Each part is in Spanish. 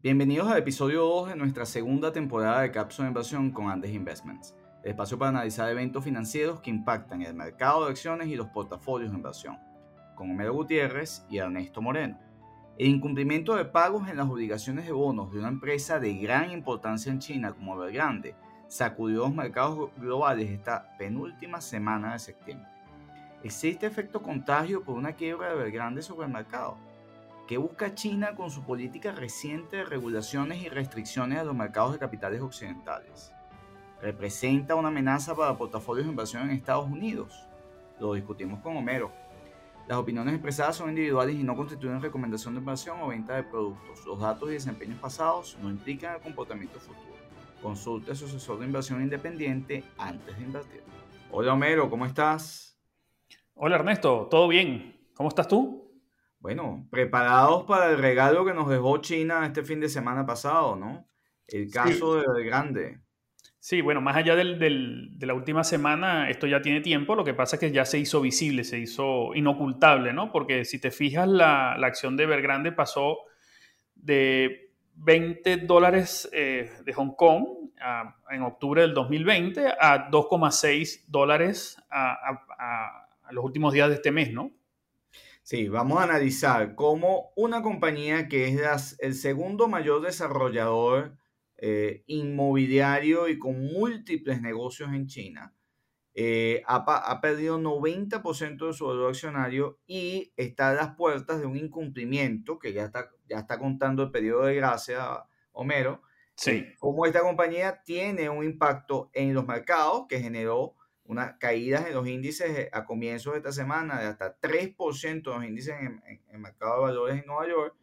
Bienvenidos al episodio 2 de nuestra segunda temporada de Cápsula de Inversión con Andes Investments, el espacio para analizar eventos financieros que impactan el mercado de acciones y los portafolios de inversión, con Homero Gutiérrez y Ernesto Moreno. El incumplimiento de pagos en las obligaciones de bonos de una empresa de gran importancia en China como Evergrande sacudió los mercados globales esta penúltima semana de septiembre. ¿Existe efecto contagio por una quiebra de Evergrande sobre el mercado? ¿Qué busca China con su política reciente de regulaciones y restricciones a los mercados de capitales occidentales? ¿Representa una amenaza para portafolios de inversión en Estados Unidos? Lo discutimos con Homero. Las opiniones expresadas son individuales y no constituyen recomendación de inversión o venta de productos. Los datos y desempeños pasados no implican el comportamiento futuro. Consulte a su asesor de inversión independiente antes de invertir. Hola Homero, ¿cómo estás? Hola Ernesto, ¿todo bien? ¿Cómo estás tú? Bueno, preparados para el regalo que nos dejó China este fin de semana pasado, ¿no? El caso de Grande. Sí, bueno, más allá del, de la última semana, esto ya tiene tiempo, lo que pasa es que ya se hizo visible, se hizo inocultable, ¿no? Porque si te fijas, la, la acción de Evergrande pasó de 20 dólares eh, de Hong Kong en octubre del 2020 a 2,6 dólares a los últimos días de este mes, ¿no? Sí, vamos a analizar cómo una compañía que es el segundo mayor desarrollador eh, inmobiliario y con múltiples negocios en China, eh, ha, perdido 90% de su valor accionario y está a las puertas de un incumplimiento que ya está, ya está contando el periodo de gracia, Homero. Sí. Cómo esta compañía tiene un impacto en los mercados que generó unas caídas en los índices eh, a comienzos de esta semana de hasta 3% de los índices en, el mercado de valores en Nueva York,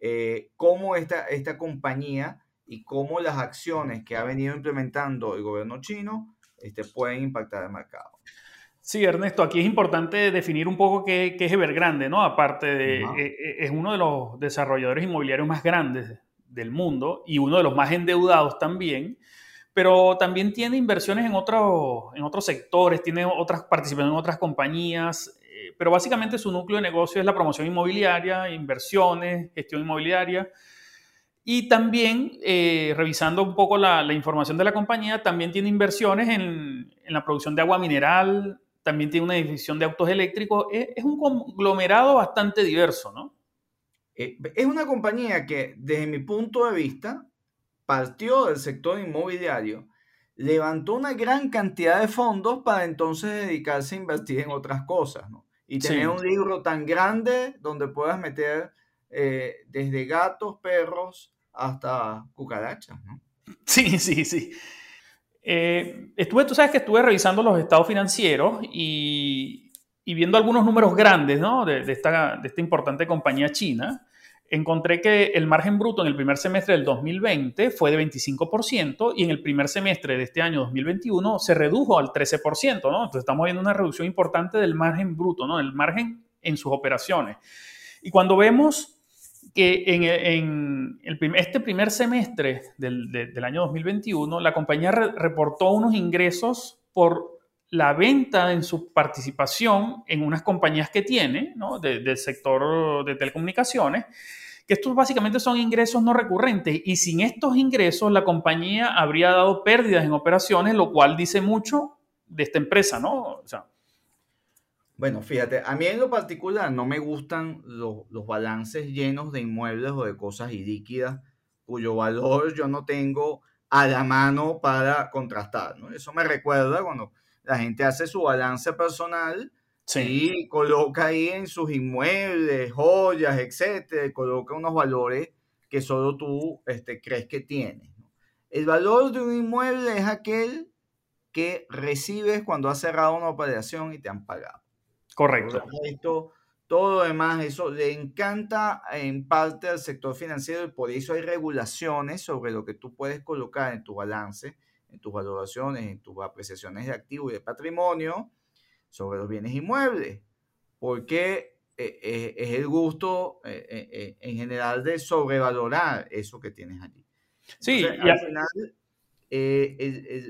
eh, cómo esta, esta compañía y cómo las acciones que ha venido implementando el gobierno chino este, pueden impactar el mercado. Sí, Ernesto, aquí es importante definir un poco qué, qué es Evergrande, ¿no? Aparte de, eh, es uno de los desarrolladores inmobiliarios más grandes del mundo y uno de los más endeudados también pero también tiene inversiones en, otro, en otros sectores, tiene otras participaciones en otras compañías, eh, pero básicamente su núcleo de negocio es la promoción inmobiliaria, inversiones, gestión inmobiliaria. Y también, eh, revisando un poco la, información de la compañía, también tiene inversiones en, en, la producción de agua mineral, también tiene una división de autos eléctricos. Es, es un conglomerado bastante diverso, ¿no? Eh, es una compañía que, desde mi punto de vista, partió del sector inmobiliario, levantó una gran cantidad de fondos para entonces dedicarse a invertir en otras cosas, ¿no? Y tener un libro tan grande donde puedas meter eh, desde gatos, perros, hasta cucarachas, ¿no? Sí, sí, sí. Eh, estuve, tú sabes que estuve revisando los estados financieros y, viendo algunos números grandes, ¿no? De, esta, de esta importante compañía china encontré que el margen bruto en el primer semestre del 2020 fue de 25% y en el primer semestre de este año 2021 se redujo al 13%, ¿no? Entonces estamos viendo una reducción importante del margen bruto, ¿no? El margen en sus operaciones. Y cuando vemos que en, este primer semestre del, año 2021 la compañía reportó unos ingresos por la venta en su participación en unas compañías que tiene, ¿no? del sector de telecomunicaciones, que estos básicamente son ingresos no recurrentes y sin estos ingresos la compañía habría dado pérdidas en operaciones, lo cual dice mucho de esta empresa, ¿no? Bueno, fíjate, a mí en lo particular no me gustan los, los balances llenos de inmuebles o de cosas ilíquidas cuyo valor yo no tengo a la mano para contrastar, ¿no? Eso me recuerda cuando la gente hace su balance personal Sí. coloca ahí en sus inmuebles, joyas, etcétera, coloca unos valores que solo tú este, crees que tienes. El valor de un inmueble es aquel que recibes cuando has cerrado una operación y te han pagado. Correcto. Esto, todo lo demás, eso le encanta en parte al sector financiero y por eso hay regulaciones sobre lo que tú puedes colocar en tu balance, en tus valoraciones, en tus apreciaciones de activo y de patrimonio sobre los bienes inmuebles, porque eh, eh, es el gusto eh, en general de sobrevalorar eso que tienes allí. Sí, y al final,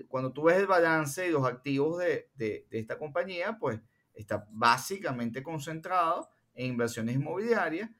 cuando tú ves el balance y los activos de, de, esta compañía, pues está básicamente concentrado en inversiones inmobiliarias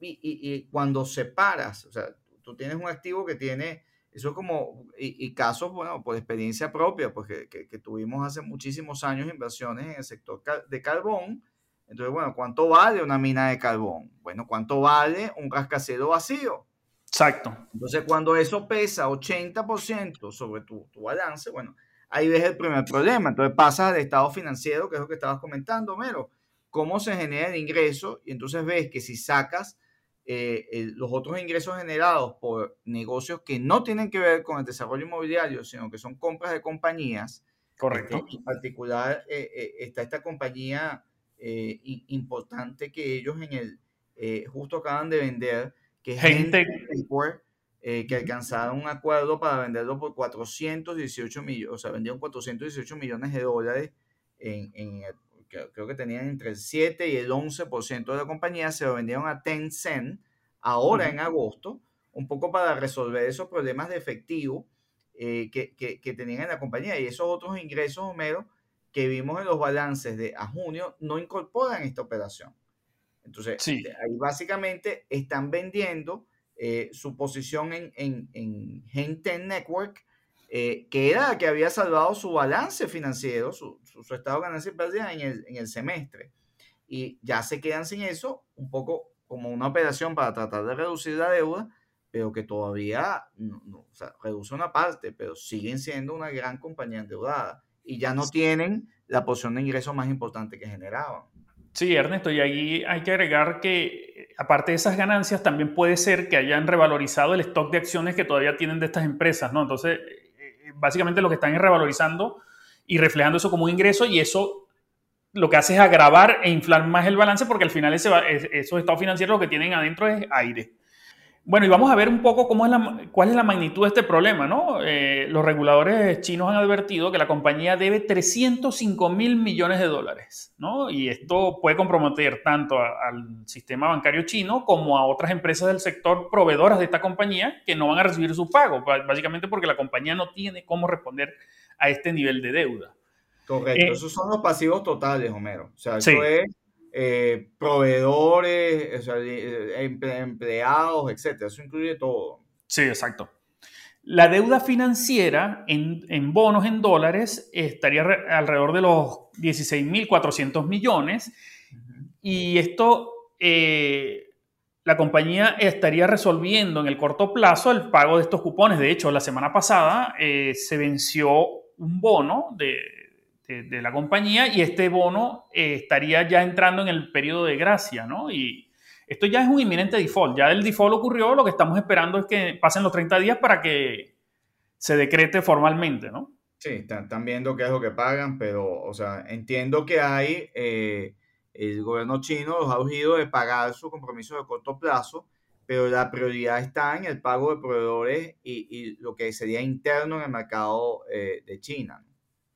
y, y, y cuando separas, o sea, tú tienes un activo que tiene, eso es como, y, casos, bueno, por experiencia propia, pues que, que, tuvimos hace muchísimos años inversiones en el sector de carbón. Entonces, bueno, ¿cuánto vale una mina de carbón? Bueno, ¿cuánto vale un rascacielos vacío? Exacto. Entonces, cuando eso pesa 80% sobre tu, tu balance, bueno, ahí ves el primer problema. Entonces pasas al estado financiero, que es lo que estabas comentando, Mero. Cómo se genera el ingreso y entonces ves que si sacas eh, los otros ingresos generados por negocios que no tienen que ver con el desarrollo inmobiliario, sino que son compras de compañías. Correcto. en particular eh, eh, está esta compañía importante que ellos en el justo acaban de vender, que es Gente. que alcanzaron un acuerdo para venderlo por 418 millones, o sea, vendieron 418 millones de dólares en, en creo que tenían entre el 7 y el 11% de la compañía, se lo vendieron a Tencent ahora en agosto, un poco para resolver esos problemas de efectivo eh, que, que, tenían en la compañía. Y esos otros ingresos, Homero, que vimos en los balances de a junio, no incorporan esta operación. Entonces, ahí básicamente están vendiendo eh, su posición en, en, en Gen Network eh, que era la que había salvado su balance financiero, su, su, estado de ganancia y pérdida en el, en el semestre. Y ya se quedan sin eso, un poco como una operación para tratar de reducir la deuda, pero que todavía no, o sea, reduce una parte, pero siguen siendo una gran compañía endeudada y ya no tienen la porción de ingresos más importante que generaban. Sí, Ernesto, y ahí hay que agregar que aparte de esas ganancias, también puede ser que hayan revalorizado el stock de acciones que todavía tienen de estas empresas, ¿no? Entonces, básicamente lo que están es revalorizando y reflejando eso como un ingreso y eso lo que hace es agravar e inflar más el balance porque al final ese, esos estados financieros lo que tienen adentro es aire. Bueno, y vamos a ver un poco cómo es la, cuál es la magnitud de este problema, ¿no? Eh, los reguladores chinos han advertido que la compañía debe 305 mil millones de dólares, ¿no? Y esto puede comprometer tanto al sistema bancario chino como a otras empresas del sector proveedoras de esta compañía que no van a recibir su pago, básicamente porque la compañía no tiene cómo responder a este nivel de deuda. Correcto, eh, esos son los pasivos totales, Homero. O sea, eso es eh, proveedores, eh, empleados, etcétera. Eso incluye todo. Sí, exacto. La deuda financiera en, bonos en dólares estaría alrededor de los 16.400 millones y esto eh, la compañía estaría resolviendo en el corto plazo el pago de estos cupones. De hecho, la semana pasada se venció un bono de, de, la compañía y este bono eh, estaría ya entrando en el periodo de gracia, ¿no? Y esto ya es un inminente default. Ya el default ocurrió, lo que estamos esperando es que pasen los 30 días para que se decrete formalmente, ¿no? Sí, están, viendo qué es lo que pagan, pero, o sea, entiendo que hay, eh, el gobierno chino los ha urgido de pagar sus compromisos de corto plazo, pero la prioridad está en el pago de proveedores y, lo que sería interno en el mercado eh, de China.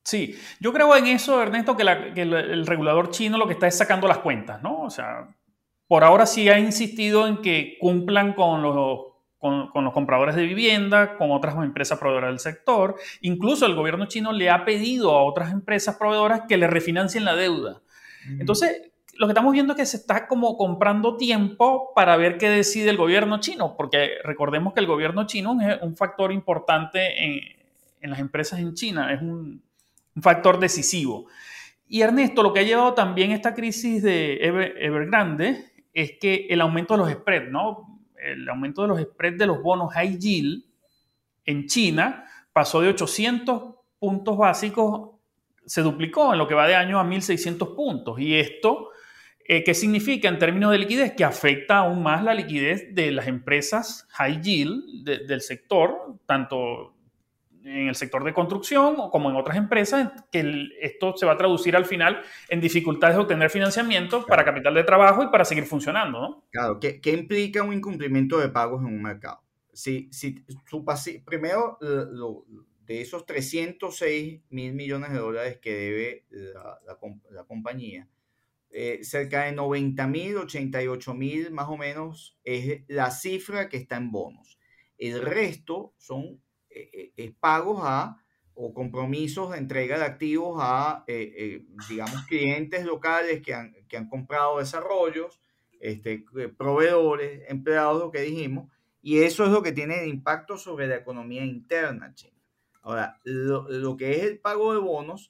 Sí, yo creo en eso, Ernesto, que, el, regulador chino lo que está es sacando las cuentas, ¿no? O sea, por ahora sí ha insistido en que cumplan con los, con, los compradores de vivienda, con otras empresas proveedoras del sector. Incluso el gobierno chino le ha pedido a otras empresas proveedoras que le refinancien la deuda. Entonces, lo que estamos viendo es que se está como comprando tiempo para ver qué decide el gobierno chino, porque recordemos que el gobierno chino es un factor importante en, en las empresas en China, es un un factor decisivo. Y Ernesto, lo que ha llevado también esta crisis de Evergrande es que el aumento de los spreads, ¿no? El aumento de los spreads de los bonos high yield en China pasó de 800 puntos básicos, se duplicó en lo que va de año a 1.600 puntos. Y esto, eh, ¿qué significa en términos de liquidez? Que afecta aún más la liquidez de las empresas high yield del sector, tanto en el sector de construcción o como en otras empresas, que esto se va a traducir al final en dificultades de obtener financiamiento para capital de trabajo y para seguir funcionando, ¿no? Claro, ¿qué, implica un incumplimiento de pagos en un mercado? Si, si su primero, de esos 306 mil millones de dólares que debe la, la, compañía, eh, cerca de 90 mil, 88 mil más o menos es la cifra que está en bonos. El resto son pagos a o compromisos de entrega de activos a, eh, digamos, clientes locales que han, que han comprado desarrollos, este, proveedores, empleados, lo que dijimos, Y eso es lo que tiene impacto sobre la economía interna china. Ahora, lo, que es el pago de bonos,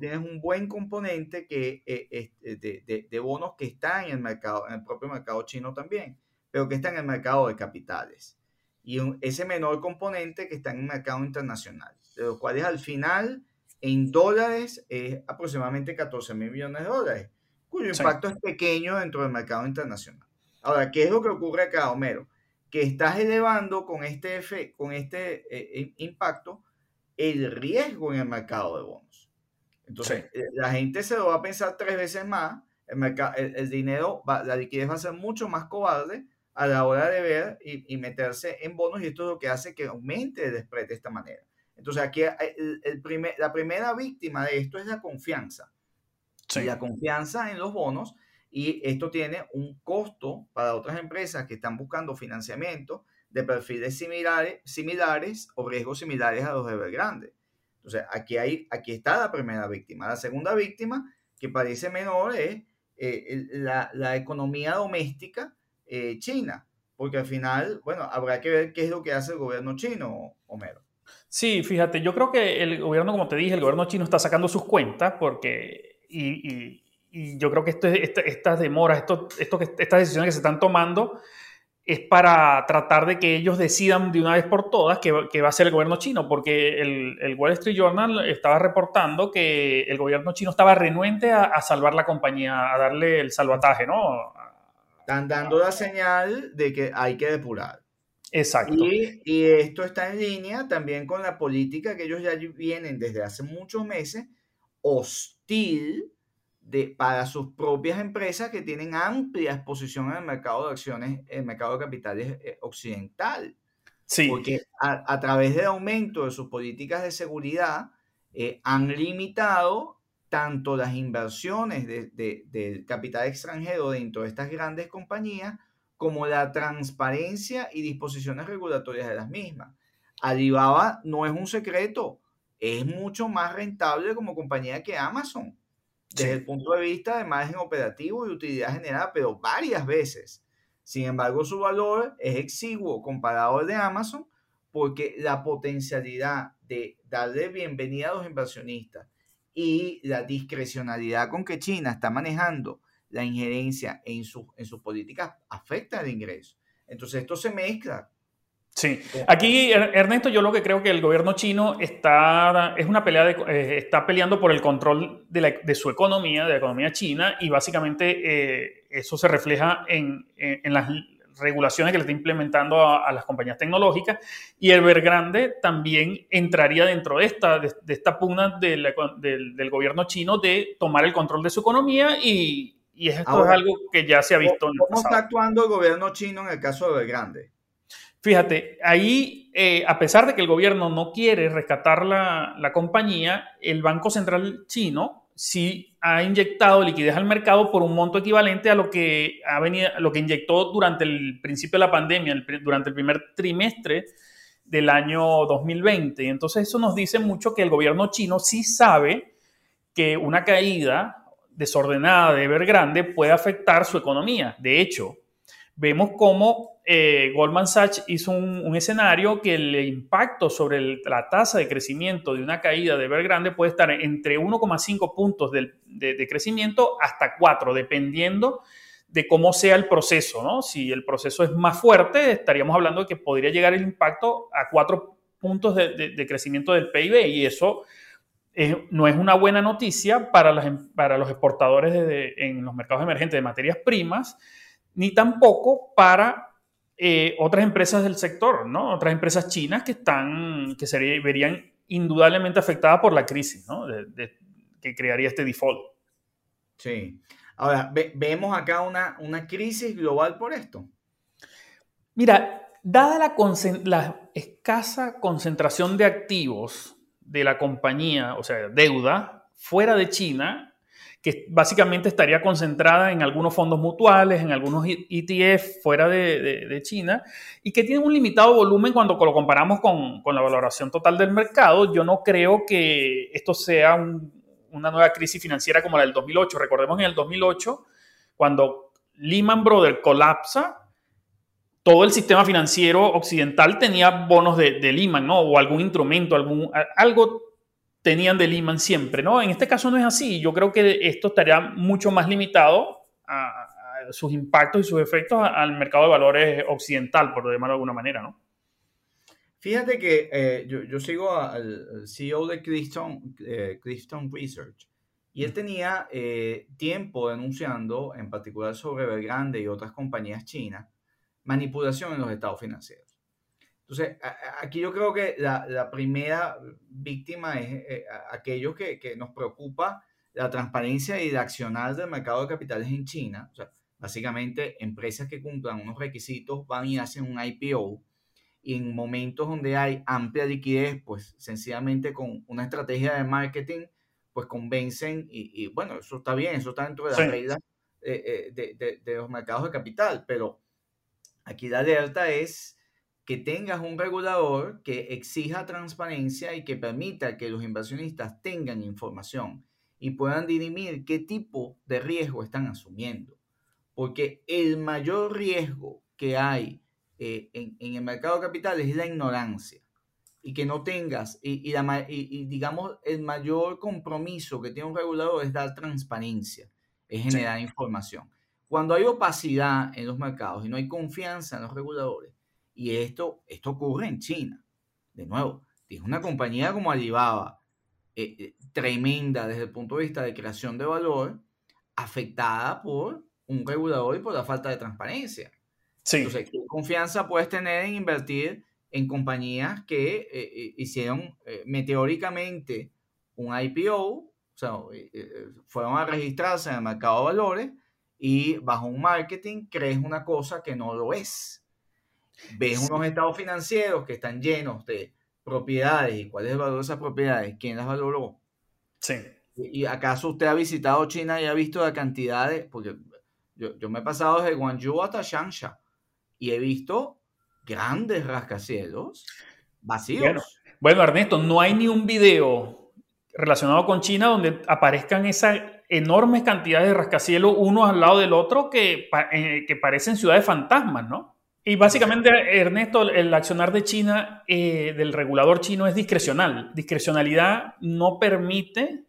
tienes un buen componente que, eh, de, de, bonos que está en el mercado, en el propio mercado chino también, pero que está en el mercado de capitales. Y ese menor componente que está en el mercado internacional, de los cuales al final en dólares es aproximadamente 14 mil millones de dólares, cuyo impacto es pequeño dentro del mercado internacional. Ahora, ¿qué es lo que ocurre acá, Homero? Que estás elevando con este, con este eh, impacto el riesgo en el mercado de bonos. Entonces, eh, la gente se lo va a pensar tres veces más, el, mercado, el, dinero, va, la liquidez va a ser mucho más cobarde a la hora de ver y, meterse en bonos y esto es lo que hace que aumente el spread de esta manera. Entonces, aquí eh, el, primer, la primera víctima de esto es la confianza. Sí. la confianza en los bonos y esto tiene un costo para otras empresas que están buscando financiamiento de perfiles similares, similares o riesgos similares a los de Evergrande. Entonces, aquí, hay, aquí está la primera víctima. La segunda víctima, que parece menor, es eh, la, la, economía doméstica eh, china, porque al final, bueno, habrá que ver qué es lo que hace el gobierno chino, Homero. Sí, fíjate, yo creo que el gobierno, como te dije, el gobierno chino está sacando sus cuentas porque, y, yo creo que esto, estas demoras, esto, esto, estas decisiones que se están tomando, es para tratar de que ellos decidan de una vez por todas qué, va a ser el gobierno chino, porque el, Wall Street Journal estaba reportando que el gobierno chino estaba renuente a, salvar la compañía, a darle el salvataje, ¿no? Están dando la señal de que hay que depurar. Exacto. Y, y, esto está en línea también con la política que ellos ya vienen desde hace muchos meses, hostil para sus propias empresas que tienen amplia exposición en el mercado de acciones, el mercado de capitales eh, occidental. Sí. Porque a, través del aumento de sus políticas de seguridad eh, han limitado tanto las inversiones de, del capital extranjero dentro de estas grandes compañías como la transparencia y disposiciones regulatorias de las mismas. Alibaba no es un secreto, es mucho más rentable como compañía que Amazon desde el punto de vista de margen operativo y utilidad generada, pero varias veces. Sin embargo, su valor es exiguo comparado al de Amazon porque la potencialidad de darle bienvenida a los inversionistas y la discrecionalidad con que China está manejando la injerencia en, sus en sus políticas afecta el ingreso. Entonces esto se mezcla Sí, aquí Ernesto, yo lo que creo que el gobierno chino está, es una pelea de, eh, está peleando por el control de, su economía, de la economía china, y básicamente eh, eso se refleja en, en, las regulaciones que le está implementando a, las compañías tecnológicas, y Evergrande también entraría dentro de esta, de, esta pugna del, del, gobierno chino de tomar el control de su economía y, y esto es algo que ya se ha visto. ¿Cómo, en está actuando el gobierno chino en el caso de Evergrande? Fíjate, ahí, eh, a pesar de que el gobierno no quiere rescatar la, la, compañía, el Banco Central chino sí ha inyectado liquidez al mercado por un monto equivalente a lo que, ha venido, lo que inyectó durante el principio de la pandemia, durante el primer trimestre del año 2020. Entonces eso nos dice mucho que el gobierno chino sí sabe que una caída desordenada de Evergrande puede afectar su economía. De hecho, vemos cómo eh, Goldman Sachs hizo un, escenario que el impacto sobre la tasa de crecimiento de una caída de Evergrande puede estar entre 1,5 puntos de, crecimiento hasta 4, dependiendo de cómo sea el proceso. Si el proceso es más fuerte, estaríamos hablando de que podría llegar el impacto a 4 puntos de, crecimiento del PIB y eso no es una buena noticia para, para los exportadores en los mercados emergentes de materias primas ni tampoco para eh, otras empresas del sector, ¿no? Otras empresas chinas que están, que se verían indudablemente afectadas por la crisis, ¿no? que crearía este default. Sí. Ahora, vemos acá una, una crisis global por esto. Mira, dada la, la, escasa concentración de activos de la compañía, o sea, deuda, fuera de China, que básicamente estaría concentrada en algunos fondos mutuales, en algunos ETF fuera de, China, y que tiene un limitado volumen cuando lo comparamos con, la valoración total del mercado. Yo no creo que esto sea una nueva crisis financiera como la del 2008. Recordemos en el 2008, cuando Lehman Brothers colapsa, todo el sistema financiero occidental tenía bonos de, de Lehman, ¿no? O algún instrumento, algún, algo tenían de Lehman siempre, ¿no? En este caso no es así. Yo creo que esto estaría mucho más limitado a, sus impactos y sus efectos al mercado de valores occidental, por llamarlo de alguna manera, ¿no? Fíjate que eh, yo, sigo al CEO de Clifton, eh, Research y él tenía eh, tiempo denunciando, en particular sobre Belgrande y otras compañías chinas, manipulación en los estados financieros. Entonces, aquí yo creo que la, primera víctima es eh, aquellos que, que, nos preocupa la transparencia y la accionar del mercado de capitales en China. O sea, básicamente, empresas que cumplan unos requisitos van y hacen un IPO. Y en momentos donde hay amplia liquidez, pues sencillamente con una estrategia de marketing, pues convencen. Y, bueno, eso está bien, eso está dentro de las reglas eh, eh, de, de, de los mercados de capital. Pero aquí la alerta es que tengas un regulador que exija transparencia y que permita que los inversionistas tengan información y puedan dirimir qué tipo de riesgo están asumiendo. Porque el mayor riesgo que hay eh, en, el mercado de capitales es la ignorancia. Y que no tengas, y, y, digamos, el mayor compromiso que tiene un regulador es dar transparencia, es generar información. Cuando hay opacidad en los mercados y no hay confianza en los reguladores, y esto, esto ocurre en China. De nuevo, tienes una compañía como Alibaba, eh, eh, tremenda desde el punto de vista de creación de valor, afectada por un regulador y por la falta de transparencia. Sí. Entonces, ¿qué confianza puedes tener en invertir en compañías que eh, hicieron meteóricamente un IPO, o sea, fueron a registrarse en el mercado de valores y bajo un marketing crees una cosa que no lo es? Ves unos estados financieros que están llenos de propiedades y cuál es el valor de esas propiedades, quién las valoró. Sí. ¿Y acaso usted ha visitado China y ha visto la cantidad de, porque yo, yo me he pasado desde Guangzhou hasta Changsha y he visto grandes rascacielos vacíos. Bueno, Ernesto, no hay ni un video relacionado con China donde aparezcan esas enormes cantidades de rascacielos uno al lado del otro que, eh, que parecen ciudades fantasmas, ¿no? Y básicamente, Ernesto, el accionar de China, eh, del regulador chino, es discrecional. Discrecionalidad no permite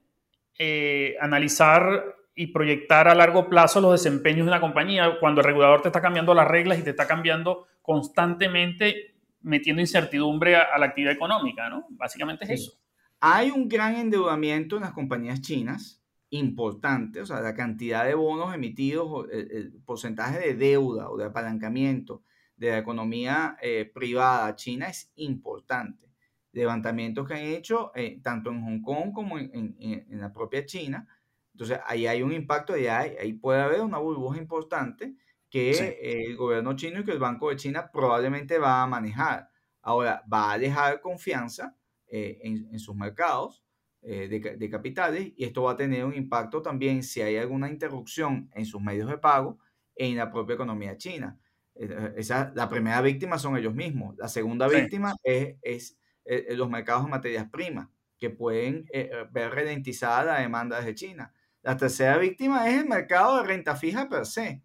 eh, analizar y proyectar a largo plazo los desempeños de una compañía cuando el regulador te está cambiando las reglas y te está cambiando constantemente, metiendo incertidumbre a, la actividad económica, ¿no? Básicamente es eso. Hay un gran endeudamiento en las compañías chinas, importante, o sea, la cantidad de bonos emitidos, el porcentaje de deuda o de apalancamiento de la economía eh, privada china es importante. Levantamientos que han hecho eh, tanto en Hong Kong como en, la propia China. Entonces, ahí hay un impacto y ahí, ahí puede haber una burbuja importante que el gobierno chino y que el Banco de China probablemente va a manejar. Ahora, va a dejar confianza eh, en, sus mercados de, de, capitales y esto va a tener un impacto también si hay alguna interrupción en sus medios de pago en la propia economía china. Eh, esa, la primera víctima son ellos mismos. La segunda víctima es, es, eh, los mercados de materias primas, que pueden eh, ver ralentizada la demanda desde China. La tercera víctima es el mercado de renta fija per se,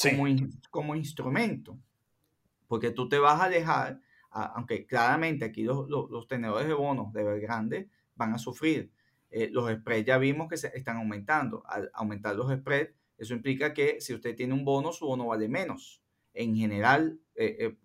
como, como, instrumento, porque tú te vas a dejar, aunque claramente aquí los, los, tenedores de bonos de Belgrande van a sufrir. los spreads ya vimos que se están aumentando. Al aumentar los spreads, eso implica que si usted tiene un bono, su bono vale menos en general, eh, eh,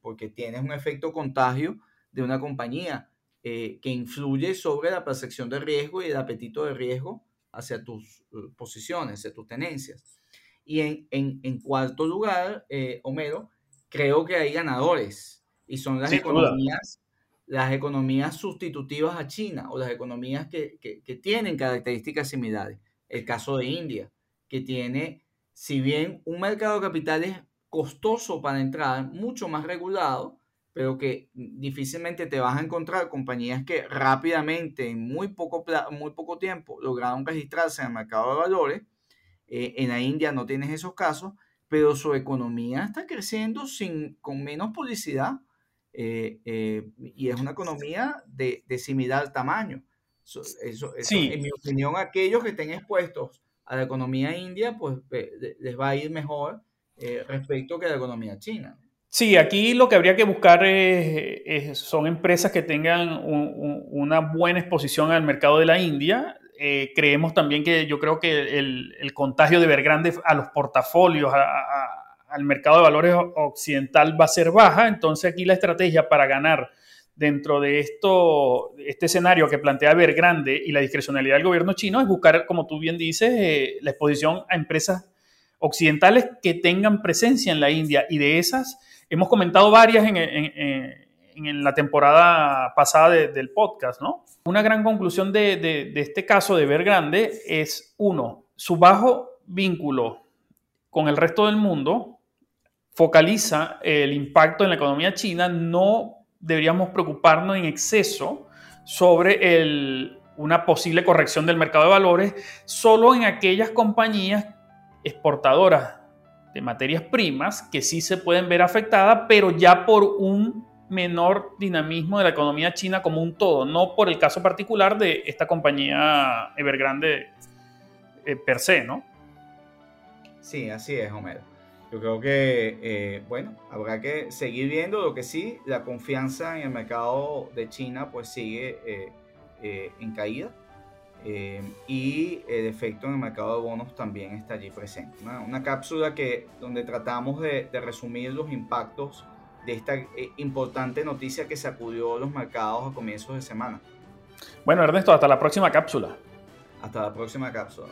porque tienes un efecto contagio de una compañía eh, que influye sobre la percepción de riesgo y el apetito de riesgo hacia tus posiciones, hacia tus tenencias. Y en, en, cuarto lugar, Homero, creo que hay ganadores y son las economías las economías sustitutivas a China o las economías que, que, que, tienen características similares. El caso de India, que tiene, si bien un mercado de capitales costoso para entrar, mucho más regulado, pero que difícilmente te vas a encontrar compañías que rápidamente, en muy poco, muy poco tiempo, lograron registrarse en el mercado de valores. Eh, en la India no tienes esos casos, pero su economía está creciendo sin, con menos publicidad eh, eh, y es una economía de, de similar tamaño. Eso, En mi opinión, aquellos que estén expuestos a la economía india, pues les va a ir mejor eh, respecto que la economía china. Sí, aquí lo que habría que buscar son empresas que tengan una buena exposición al mercado de la India. Eh, creemos también que yo creo que el, contagio de Evergrande a los portafolios, al mercado de valores occidental va a ser baja. Entonces aquí la estrategia para ganar dentro de esto, este escenario que plantea Evergrande y la discrecionalidad del gobierno chino es buscar, como tú bien dices, eh, la exposición a empresas occidentales que tengan presencia en la India y de esas hemos comentado varias en, la temporada pasada del podcast, ¿no? Una gran conclusión de, este caso de Evergrande es, uno, su bajo vínculo con el resto del mundo focaliza el impacto en la economía china, no deberíamos preocuparnos en exceso sobre una posible corrección del mercado de valores solo en aquellas compañías exportadoras de materias primas que sí se pueden ver afectadas, pero ya por un menor dinamismo de la economía china como un todo, no por el caso particular de esta compañía Evergrande eh, per se, ¿no? Sí, así es, Homero. Yo creo que, eh, bueno, habrá que seguir viendo lo que sí, la confianza en el mercado de China pues sigue eh, en caída. Eh, y el efecto en el mercado de bonos también está allí presente. Una, cápsula que, donde tratamos de, resumir los impactos de esta eh, importante noticia que sacudió los mercados a comienzos de semana. Bueno, Ernesto, hasta la próxima cápsula. Hasta la próxima cápsula.